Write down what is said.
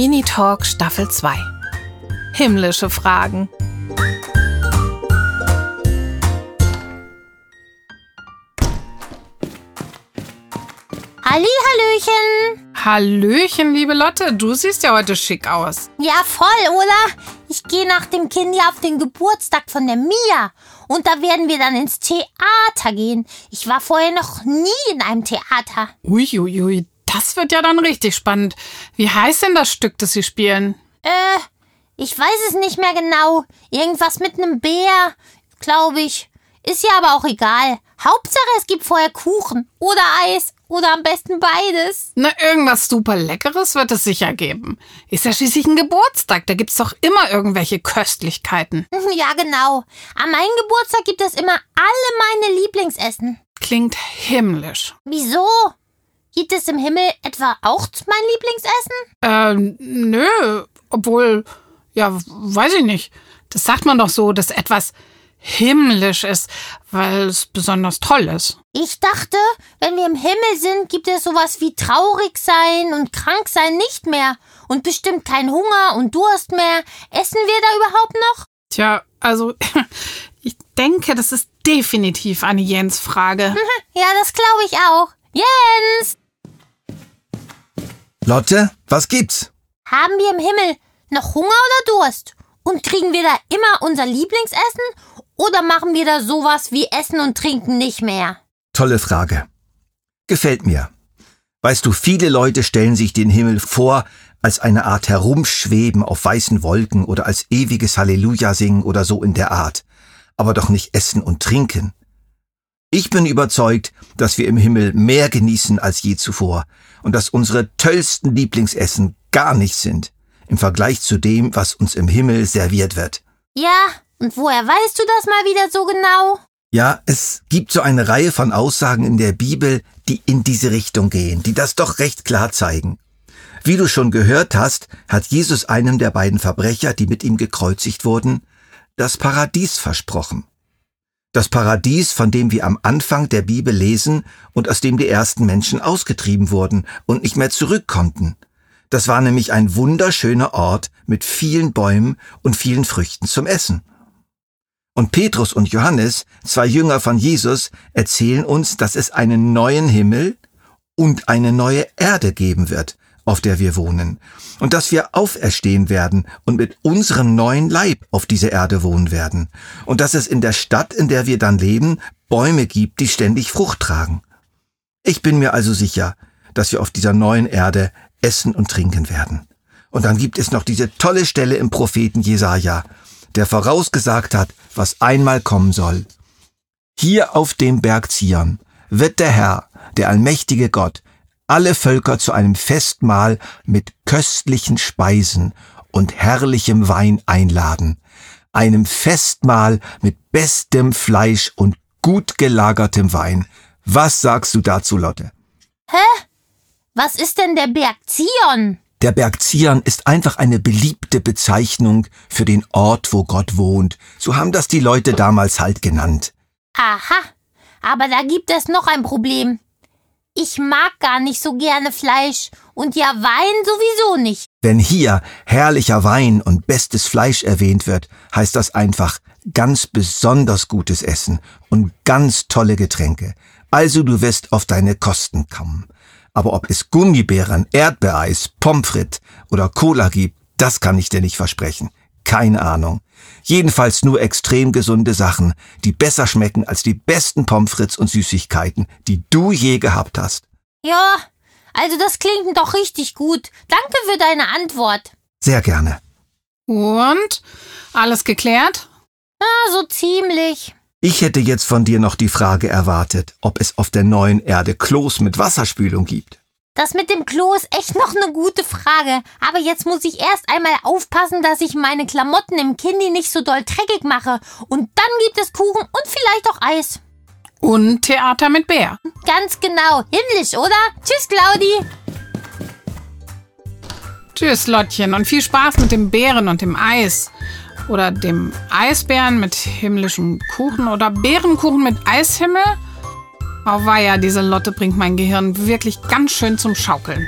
Mini-Talk Staffel 2. Himmlische Fragen. Halli, Hallöchen. Hallöchen, liebe Lotte, du siehst ja heute schick aus. Ja, voll, oder? Ich gehe nach dem Kindi auf den Geburtstag von der Mia. Und da werden wir dann ins Theater gehen. Ich war vorher noch nie in einem Theater. Uiuiui, ui, das wird ja dann richtig spannend. Wie heißt denn das Stück, das Sie spielen? Äh, ich weiß es nicht mehr genau. Irgendwas mit einem Bär, glaube ich. Ist ja aber auch egal. Hauptsache, es gibt vorher Kuchen oder Eis oder am besten beides. Na, irgendwas super Leckeres wird es sicher geben. Ist ja schließlich ein Geburtstag, da gibt's doch immer irgendwelche Köstlichkeiten. Ja, genau. An meinem Geburtstag gibt es immer alle meine Lieblingsessen. Klingt himmlisch. Wieso? Gibt es im Himmel etwa auch mein Lieblingsessen? Ähm, nö, obwohl, ja, weiß ich nicht. Das sagt man doch so, dass etwas himmlisch ist, weil es besonders toll ist. Ich dachte, wenn wir im Himmel sind, gibt es sowas wie traurig sein und krank sein nicht mehr und bestimmt kein Hunger und Durst mehr. Essen wir da überhaupt noch? Tja, also ich denke, das ist definitiv eine Jens-Frage. ja, das glaube ich auch. Jens! Lotte, was gibt's? Haben wir im Himmel noch Hunger oder Durst? Und kriegen wir da immer unser Lieblingsessen? Oder machen wir da sowas wie Essen und Trinken nicht mehr? Tolle Frage. Gefällt mir. Weißt du, viele Leute stellen sich den Himmel vor als eine Art Herumschweben auf weißen Wolken oder als ewiges Halleluja singen oder so in der Art. Aber doch nicht essen und trinken. Ich bin überzeugt, dass wir im Himmel mehr genießen als je zuvor und dass unsere tollsten Lieblingsessen gar nicht sind im Vergleich zu dem, was uns im Himmel serviert wird. Ja, und woher weißt du das mal wieder so genau? Ja, es gibt so eine Reihe von Aussagen in der Bibel, die in diese Richtung gehen, die das doch recht klar zeigen. Wie du schon gehört hast, hat Jesus einem der beiden Verbrecher, die mit ihm gekreuzigt wurden, das Paradies versprochen. Das Paradies, von dem wir am Anfang der Bibel lesen und aus dem die ersten Menschen ausgetrieben wurden und nicht mehr zurück konnten. Das war nämlich ein wunderschöner Ort mit vielen Bäumen und vielen Früchten zum Essen. Und Petrus und Johannes, zwei Jünger von Jesus, erzählen uns, dass es einen neuen Himmel und eine neue Erde geben wird, auf der wir wohnen, und dass wir auferstehen werden und mit unserem neuen Leib auf dieser Erde wohnen werden, und dass es in der Stadt, in der wir dann leben, Bäume gibt, die ständig Frucht tragen. Ich bin mir also sicher, dass wir auf dieser neuen Erde essen und trinken werden. Und dann gibt es noch diese tolle Stelle im Propheten Jesaja, der vorausgesagt hat, was einmal kommen soll. Hier auf dem Berg Zion wird der Herr, der allmächtige Gott, alle Völker zu einem Festmahl mit köstlichen Speisen und herrlichem Wein einladen, einem Festmahl mit bestem Fleisch und gut gelagertem Wein. Was sagst du dazu, Lotte? Hä? Was ist denn der Berg Zion? Der Berg Zion ist einfach eine beliebte Bezeichnung für den Ort, wo Gott wohnt. So haben das die Leute damals halt genannt. Aha, aber da gibt es noch ein Problem. Ich mag gar nicht so gerne Fleisch und ja Wein sowieso nicht. Wenn hier herrlicher Wein und bestes Fleisch erwähnt wird, heißt das einfach ganz besonders gutes Essen und ganz tolle Getränke. Also du wirst auf deine Kosten kommen. Aber ob es Gummibären, Erdbeereis, Pommes frites oder Cola gibt, das kann ich dir nicht versprechen. Keine Ahnung. Jedenfalls nur extrem gesunde Sachen, die besser schmecken als die besten Pommes frites und Süßigkeiten, die du je gehabt hast. Ja, also das klingt doch richtig gut. Danke für deine Antwort. Sehr gerne. Und? Alles geklärt? Ah, so ziemlich. Ich hätte jetzt von dir noch die Frage erwartet, ob es auf der neuen Erde Klos mit Wasserspülung gibt. Das mit dem Klo ist echt noch eine gute Frage. Aber jetzt muss ich erst einmal aufpassen, dass ich meine Klamotten im Kindi nicht so doll dreckig mache. Und dann gibt es Kuchen und vielleicht auch Eis. Und Theater mit Bär. Ganz genau. Himmlisch, oder? Tschüss, Claudi. Tschüss, Lottchen. Und viel Spaß mit dem Bären und dem Eis. Oder dem Eisbären mit himmlischem Kuchen oder Bärenkuchen mit Eishimmel? Oh weia, diese Lotte bringt mein Gehirn wirklich ganz schön zum Schaukeln.